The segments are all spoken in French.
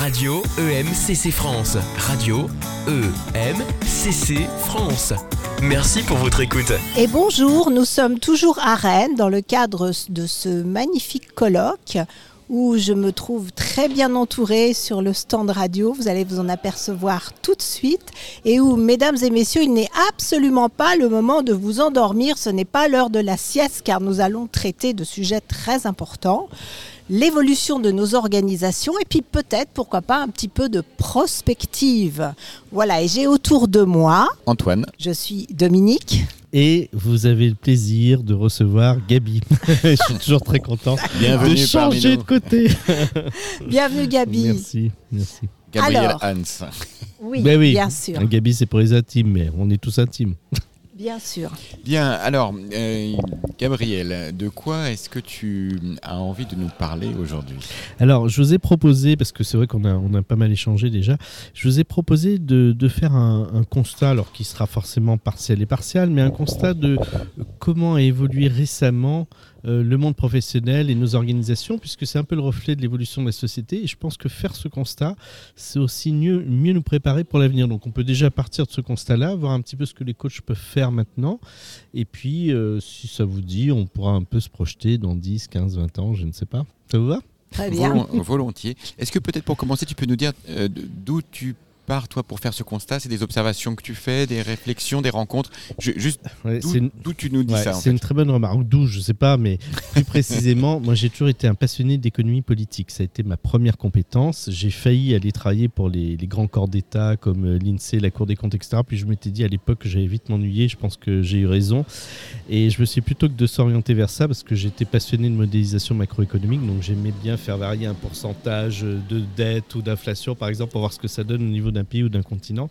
Radio EMCC France. Radio EMCC France. Merci pour votre écoute. Et bonjour, nous sommes toujours à Rennes dans le cadre de ce magnifique colloque où je me trouve très bien entourée sur le stand radio, vous allez vous en apercevoir tout de suite, et où, mesdames et messieurs, il n'est absolument pas le moment de vous endormir, ce n'est pas l'heure de la sieste, car nous allons traiter de sujets très importants l'évolution de nos organisations et puis peut-être, pourquoi pas, un petit peu de prospective. Voilà, et j'ai autour de moi Antoine. Je suis Dominique. Et vous avez le plaisir de recevoir Gabi. Je suis toujours très content Bienvenue de changer de côté. Bienvenue Gabi. Merci, merci. Gabriel Hans. Oui, Ben oui, bien sûr. Gabi, c'est pour les intimes, mais on est tous intimes. Bien sûr. Bien, alors, euh, Gabriel, de quoi est-ce que tu as envie de nous parler aujourd'hui? Alors, je vous ai proposé, parce que c'est vrai qu'on a, on a pas mal échangé déjà, je vous ai proposé de, de faire un, un constat, alors qui sera forcément partiel et partial, mais un constat de comment a évolué récemment euh, le monde professionnel et nos organisations, puisque c'est un peu le reflet de l'évolution de la société. Et je pense que faire ce constat, c'est aussi mieux, mieux nous préparer pour l'avenir. Donc on peut déjà partir de ce constat-là, voir un petit peu ce que les coachs peuvent faire maintenant. Et puis, euh, si ça vous dit, on pourra un peu se projeter dans 10, 15, 20 ans, je ne sais pas. Ça vous va? Très bien. Volon- volontiers. Est-ce que peut-être pour commencer, tu peux nous dire euh, d'où tu pars, toi, pour faire ce constat C'est des observations que tu fais, des réflexions, des rencontres Je- Juste, Ouais, d'où une- tu nous dis Ouais, ça c'est une très bonne remarque. D'où, je sais pas, mais plus précisément, moi j'ai toujours été un passionné d'économie politique. Ça a été ma première compétence. J'ai failli aller travailler pour les, les grands corps d'État comme euh, l'INSEE, la Cour des comptes, etc. Puis je m'étais dit à l'époque que j'allais vite m'ennuyer. Je pense que j'ai eu raison. Et je me suis plutôt que de s'orienter vers ça parce que j'étais passionné de modélisation macroéconomique. Donc j'aimais bien faire varier un pourcentage de dette ou d'inflation, par exemple, pour voir ce que ça donne au niveau d'un pays ou d'un continent.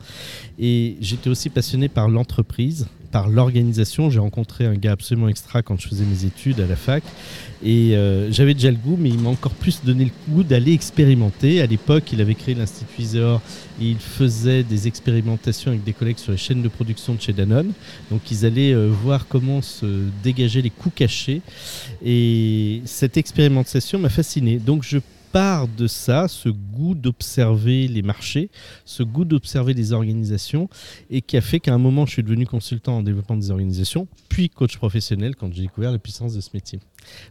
Et j'étais aussi passionné par l'entreprise, par l'organisation. J'ai rencontré un gars absolument extra quand je faisais mes études à la fac. Et euh, j'avais déjà le goût, mais il m'a encore plus donné le goût d'aller expérimenter. À l'époque, il avait créé l'Institut Iséor il faisait des expérimentations avec des collègues sur les chaînes de production de chez Danone. Donc ils allaient euh, voir comment se dégager les coûts cachés. Et cette expérimentation m'a fasciné. Donc je pars de ça, ce goût d'observer les marchés, ce goût d'observer les organisations, et qui a fait qu'à un moment, je suis devenu consultant en développement des organisations, puis coach professionnel quand j'ai découvert la puissance de ce métier.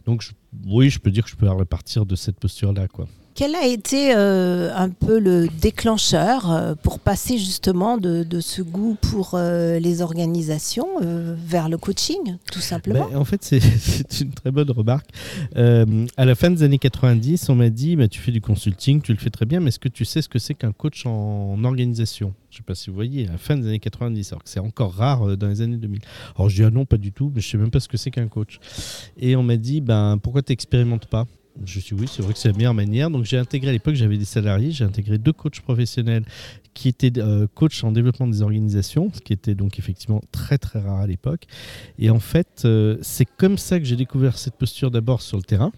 Donc oui, je peux dire que je peux repartir de cette posture-là. quoi. Quel a été euh, un peu le déclencheur euh, pour passer justement de, ce goût pour euh, les organisations vers le coaching, tout simplement? Ben, en fait, c'est une très bonne remarque. À la fin des années 90, on m'a dit bah, Tu fais du consulting, tu le fais très bien, mais est-ce que tu sais ce que c'est qu'un coach en, organisation? Je ne sais pas si vous voyez, à la fin des années 90, alors que c'est encore rare dans les années 2000. Alors je dis Ah non, pas du tout, mais je ne sais même pas ce que c'est qu'un coach. Et on m'a dit ben, Pourquoi tu n'expérimentes pas? Je suis oui, c'est vrai que c'est la meilleure manière. Donc j'ai intégré à l'époque, j'avais des salariés, j'ai intégré deux coachs professionnels qui étaient euh, coachs en développement des organisations, ce qui était donc effectivement très très rare à l'époque. Et en fait, euh, c'est comme ça que j'ai découvert cette posture d'abord sur le terrain.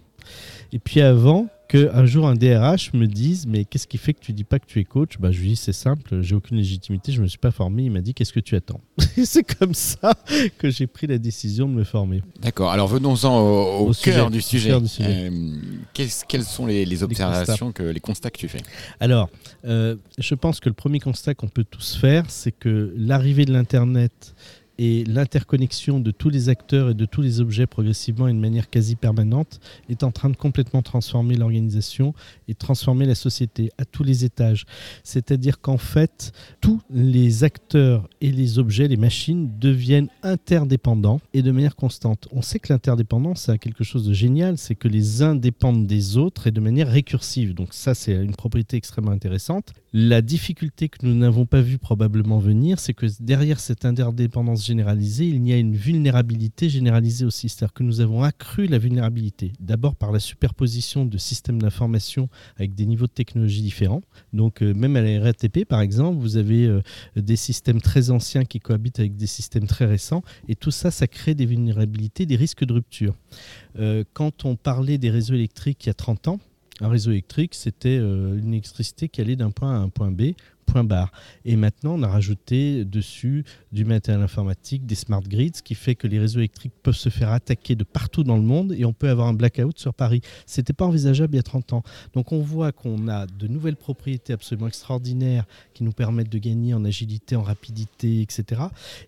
Et puis avant qu'un jour un DRH me dise mais qu'est-ce qui fait que tu dis pas que tu es coach? Bah, Je lui dis c'est simple, j'ai aucune légitimité, je me suis pas formé. Il m'a dit qu'est-ce que tu attends? C'est comme ça que j'ai pris la décision de me former. D'accord, alors venons-en au, au Au cœur sujet, du sujet. cœur du sujet. Euh, quelles sont les, les observations, que, les constats que tu fais? Alors, euh, je pense que le premier constat qu'on peut tous faire, c'est que l'arrivée de l'Internet et l'interconnexion de tous les acteurs et de tous les objets progressivement et de manière quasi permanente est en train de complètement transformer l'organisation et transformer la société à tous les étages. C'est-à-dire qu'en fait, tous les acteurs et les objets, les machines, deviennent interdépendants et de manière constante. On sait que l'interdépendance, c'est quelque chose de génial, c'est que les uns dépendent des autres et de manière récursive. Donc ça, c'est une propriété extrêmement intéressante. La difficulté que nous n'avons pas vu probablement venir, c'est que derrière cette interdépendance généralisée, il y a une vulnérabilité généralisée aussi. C'est-à-dire que nous avons accru la vulnérabilité. D'abord par la superposition de systèmes d'information avec des niveaux de technologie différents. Donc euh, même à la RATP, par exemple, vous avez euh, des systèmes très anciens qui cohabitent avec des systèmes très récents. Et tout ça, ça crée des vulnérabilités, des risques de rupture. Euh, quand on parlait des réseaux électriques il y a 30 ans, un réseau électrique, c'était une électricité qui allait d'un point A à un point B point. Et maintenant, on a rajouté dessus du matériel informatique, des smart grids, ce qui fait que les réseaux électriques peuvent se faire attaquer de partout dans le monde et on peut avoir un blackout sur Paris. Ce n'était pas envisageable il y a 30 ans. Donc on voit qu'on a de nouvelles propriétés absolument extraordinaires qui nous permettent de gagner en agilité, en rapidité, etc.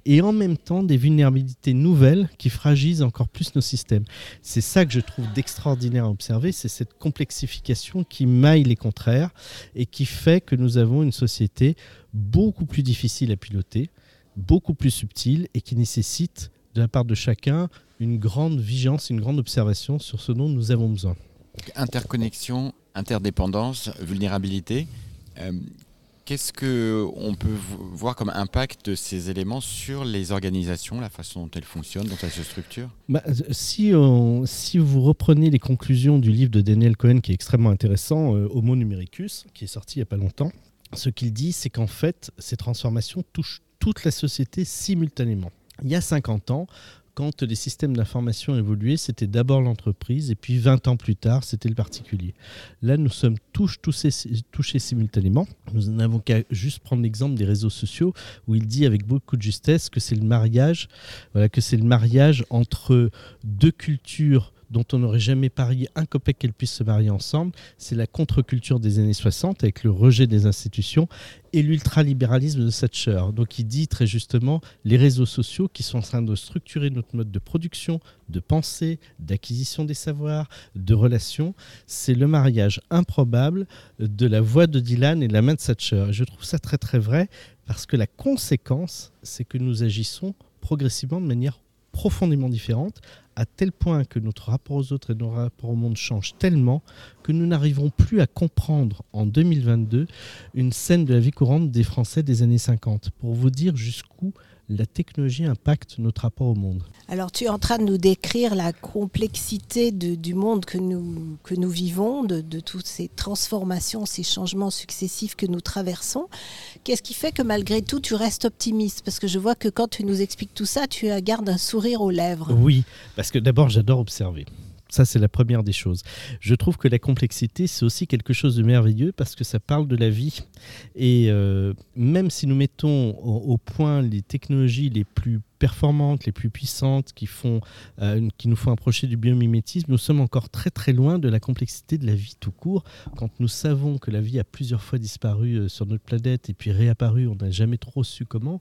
Et en même temps, des vulnérabilités nouvelles qui fragilisent encore plus nos systèmes. C'est ça que je trouve d'extraordinaire à observer, c'est cette complexification qui maille les contraires et qui fait que nous avons une société beaucoup plus difficile à piloter, beaucoup plus subtile et qui nécessite de la part de chacun une grande vigilance, une grande observation sur ce dont nous avons besoin. Interconnexion, interdépendance, vulnérabilité. Euh, Qu'est-ce qu'on peut voir comme impact de ces éléments sur les organisations, la façon dont elles fonctionnent, dont elles se structurent? Bah, si, si, vous reprenez les conclusions du livre de Daniel Cohen, qui est extrêmement intéressant, euh, Homo numericus, qui est sorti il n'y a pas longtemps, ce qu'il dit, c'est qu'en fait, ces transformations touchent toute la société simultanément. Il y a 50 ans, quand les systèmes d'information évoluaient, c'était d'abord l'entreprise et puis 20 ans plus tard, c'était le particulier. Là, nous sommes tous touchés, touchés simultanément. Nous n'avons qu'à juste prendre l'exemple des réseaux sociaux où il dit avec beaucoup de justesse que c'est le mariage, voilà, que c'est le mariage entre deux cultures dont on n'aurait jamais parié un copec qu'elles puissent se marier ensemble. C'est la contre-culture des années 60 avec le rejet des institutions et l'ultralibéralisme de Thatcher. Donc il dit très justement les réseaux sociaux qui sont en train de structurer notre mode de production, de pensée, d'acquisition des savoirs, de relations. C'est le mariage improbable de la voix de Dylan et de la main de Thatcher. Je trouve ça très très vrai parce que la conséquence, c'est que nous agissons progressivement de manière profondément différente, à tel point que notre rapport aux autres et nos rapports au monde changent tellement que nous n'arrivons plus à comprendre en 2022 une scène de la vie courante des Français des années 50, pour vous dire jusqu'où la technologie impacte notre rapport au monde. Alors tu es en train de nous décrire la complexité du monde que nous, que nous vivons, de, de, toutes ces transformations, ces changements successifs que nous traversons. Qu'est-ce qui fait que malgré tout tu restes optimiste? Parce que je vois que quand tu nous expliques tout ça, tu gardes un sourire aux lèvres. Oui, parce que d'abord j'adore observer. Ça, c'est la première des choses. Je trouve que la complexité, c'est aussi quelque chose de merveilleux parce que ça parle de la vie. Et euh, même si nous mettons au, point les technologies les plus performantes, les plus puissantes, qui, font, euh, qui nous font approcher du biomimétisme, nous sommes encore très très loin de la complexité de la vie tout court. Quand nous savons que la vie a plusieurs fois disparu euh, sur notre planète et puis réapparu, on n'a jamais trop su comment,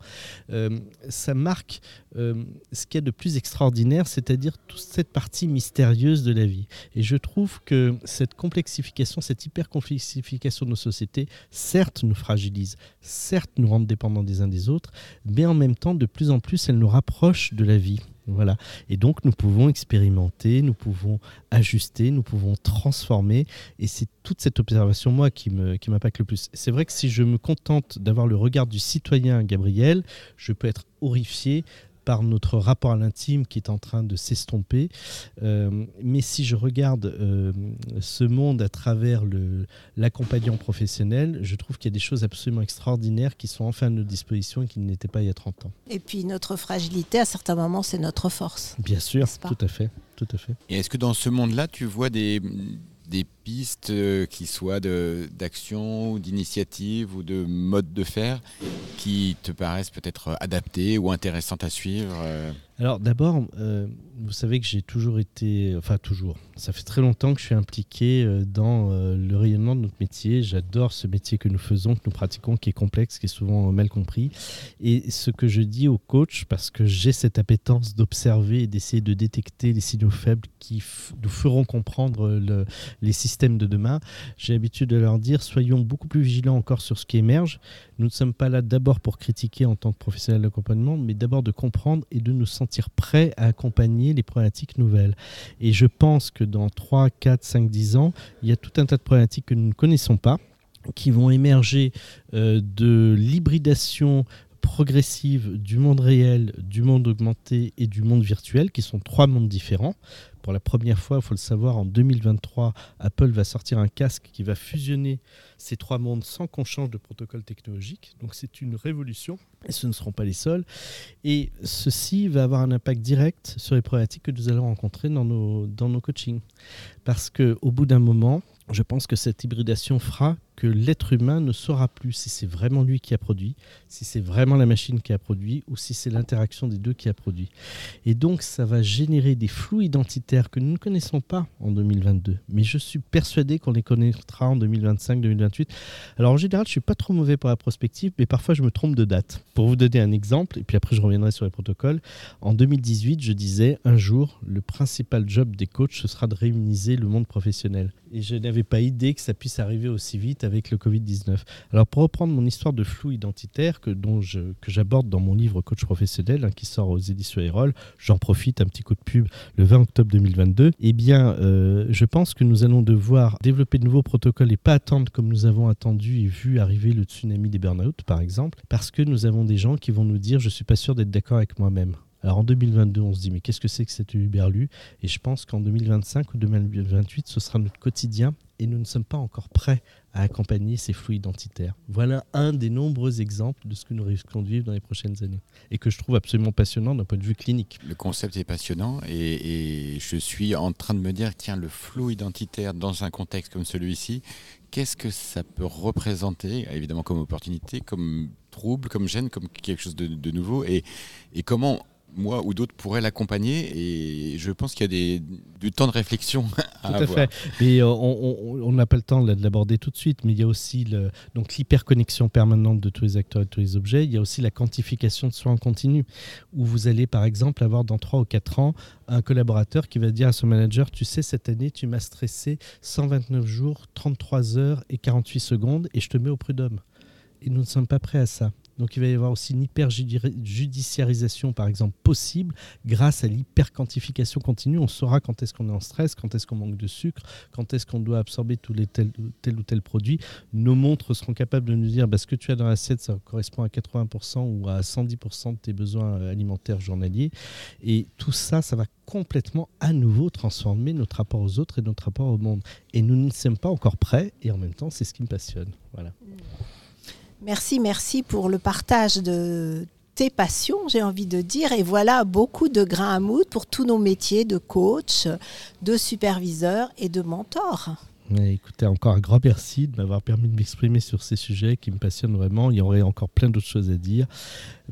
euh, ça marque ce qu'il y a de plus extraordinaire, c'est-à-dire toute cette partie mystérieuse de la vie. Et je trouve que cette complexification, cette hyper-complexification de nos sociétés, certes nous fragilise, certes nous rend dépendants des uns des autres, mais en même temps, de plus en plus, elle nous rapproche de la vie. Voilà. Et donc, nous pouvons expérimenter, nous pouvons ajuster, nous pouvons transformer. Et c'est toute cette observation, moi, qui m'impacte qui le plus. C'est vrai que si je me contente d'avoir le regard du citoyen Gabriel, je peux être horrifié par notre rapport à l'intime qui est en train de s'estomper. Euh, mais si je regarde euh, ce monde à travers l'accompagnant professionnel, je trouve qu'il y a des choses absolument extraordinaires qui sont enfin à notre disposition et qui n'étaient pas il y a 30 ans. Et puis notre fragilité, à certains moments, c'est notre force. Bien sûr, tout à fait. Tout à fait. Et est-ce que dans ce monde-là, tu vois des, des pistes euh, qui soient d'action ou d'initiative ou de mode de faire qui te paraissent peut-être adaptées ou intéressantes à suivre euh Alors d'abord, euh, vous savez que j'ai toujours été, enfin toujours, ça fait très longtemps que je suis impliqué dans le rayonnement J'adore ce métier que nous faisons, que nous pratiquons, qui est complexe, qui est souvent mal compris. Et ce que je dis aux coachs, parce que j'ai cette appétence d'observer et d'essayer de détecter les signaux faibles qui nous feront comprendre le, les systèmes de demain, j'ai l'habitude de leur dire soyons beaucoup plus vigilants encore sur ce qui émerge. Nous ne sommes pas là d'abord pour critiquer en tant que professionnels d'accompagnement, mais d'abord de comprendre et de nous sentir prêts à accompagner les problématiques nouvelles. Et je pense que dans 3, 4, 5, 10 ans, il y a tout un tas de problématiques que nous ne connaissons pas qui vont émerger euh, de l'hybridation progressive du monde réel, du monde augmenté et du monde virtuel, qui sont trois mondes différents. Pour la première fois, il faut le savoir, en 2023, Apple va sortir un casque qui va fusionner ces trois mondes sans qu'on change de protocole technologique. Donc c'est une révolution et ce ne seront pas les seuls. Et ceci va avoir un impact direct sur les problématiques que nous allons rencontrer dans nos, dans nos coachings. Parce qu'au bout d'un moment, je pense que cette hybridation fera que l'être humain ne saura plus si c'est vraiment lui qui a produit, si c'est vraiment la machine qui a produit ou si c'est l'interaction des deux qui a produit. Et donc ça va générer des flous identitaires que nous ne connaissons pas en 2022, mais je suis persuadé qu'on les connaîtra en 2025, 2028. Alors en général, je suis pas trop mauvais pour la prospective, mais parfois je me trompe de date. Pour vous donner un exemple, et puis après je reviendrai sur les protocoles, en 2018, je disais un jour, le principal job des coachs, ce sera de réuniser le monde professionnel. Et je n'avais pas idée que ça puisse arriver aussi vite avec le Covid-19. Alors pour reprendre mon histoire de flou identitaire que, dont je, que j'aborde dans mon livre Coach professionnel, hein, qui sort aux éditions Erol, j'en profite, un petit coup de pub, le 20 octobre 2022, eh bien, euh, je pense que nous allons devoir développer de nouveaux protocoles et pas attendre comme nous avons attendu et vu arriver le tsunami des burn-out, par exemple, parce que nous avons des gens qui vont nous dire, je suis pas sûr d'être d'accord avec moi-même. Alors en 2022, on se dit mais qu'est-ce que c'est que cette Uberlu Et je pense qu'en 2025 ou 2028, ce sera notre quotidien et nous ne sommes pas encore prêts à accompagner ces flux identitaires. Voilà un des nombreux exemples de ce que nous risquons de vivre dans les prochaines années et que je trouve absolument passionnant d'un point de vue clinique. Le concept est passionnant et, je suis en train de me dire, tiens, le flou identitaire dans un contexte comme celui-ci, qu'est-ce que ça peut représenter, évidemment comme opportunité, comme trouble, comme gêne, comme quelque chose de, nouveau et comment moi ou d'autres pourraient l'accompagner et je pense qu'il y a des, du temps de réflexion à Tout à avoir. fait. Mais euh, on n'a pas le temps de l'aborder tout de suite, mais il y a aussi le, donc l'hyperconnexion permanente de tous les acteurs et de tous les objets. Il y a aussi la quantification de soi en continu, où vous allez par exemple avoir dans 3 ou 4 ans un collaborateur qui va dire à son manager, tu sais, cette année, tu m'as stressé 129 jours, 33 heures et 48 secondes, et je te mets au prud'homme. Et nous ne sommes pas prêts à ça. Donc il va y avoir aussi une hyper-judiciarisation, par exemple, possible grâce à l'hyper-quantification continue. On saura quand est-ce qu'on est en stress, quand est-ce qu'on manque de sucre, quand est-ce qu'on doit absorber tous les tel, ou tel produit. Nos montres seront capables de nous dire bah, ce que tu as dans l'assiette, ça correspond à 80% ou à 110% de tes besoins alimentaires journaliers. Et tout ça, ça va complètement à nouveau transformer notre rapport aux autres et notre rapport au monde. Et nous ne sommes pas encore prêts, et en même temps, c'est ce qui me passionne. Voilà. Merci, merci pour le partage de tes passions, j'ai envie de dire. Et voilà beaucoup de grains à moudre pour tous nos métiers de coach, de superviseur et de mentor. Mais écoutez, encore un grand merci de m'avoir permis de m'exprimer sur ces sujets qui me passionnent vraiment. Il y aurait encore plein d'autres choses à dire.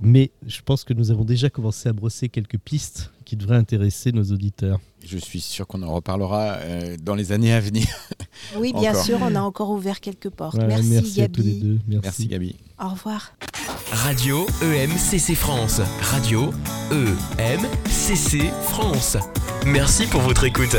Mais je pense que nous avons déjà commencé à brosser quelques pistes qui devraient intéresser nos auditeurs. Je suis sûr qu'on en reparlera euh, dans les années à venir. Oui, bien Encore. sûr, on a encore ouvert quelques portes. Voilà, merci, merci à Gabi. tous les deux. Merci. Merci Gabi. Au revoir. Radio EMCC France. Radio EMCC France. Merci pour votre écoute.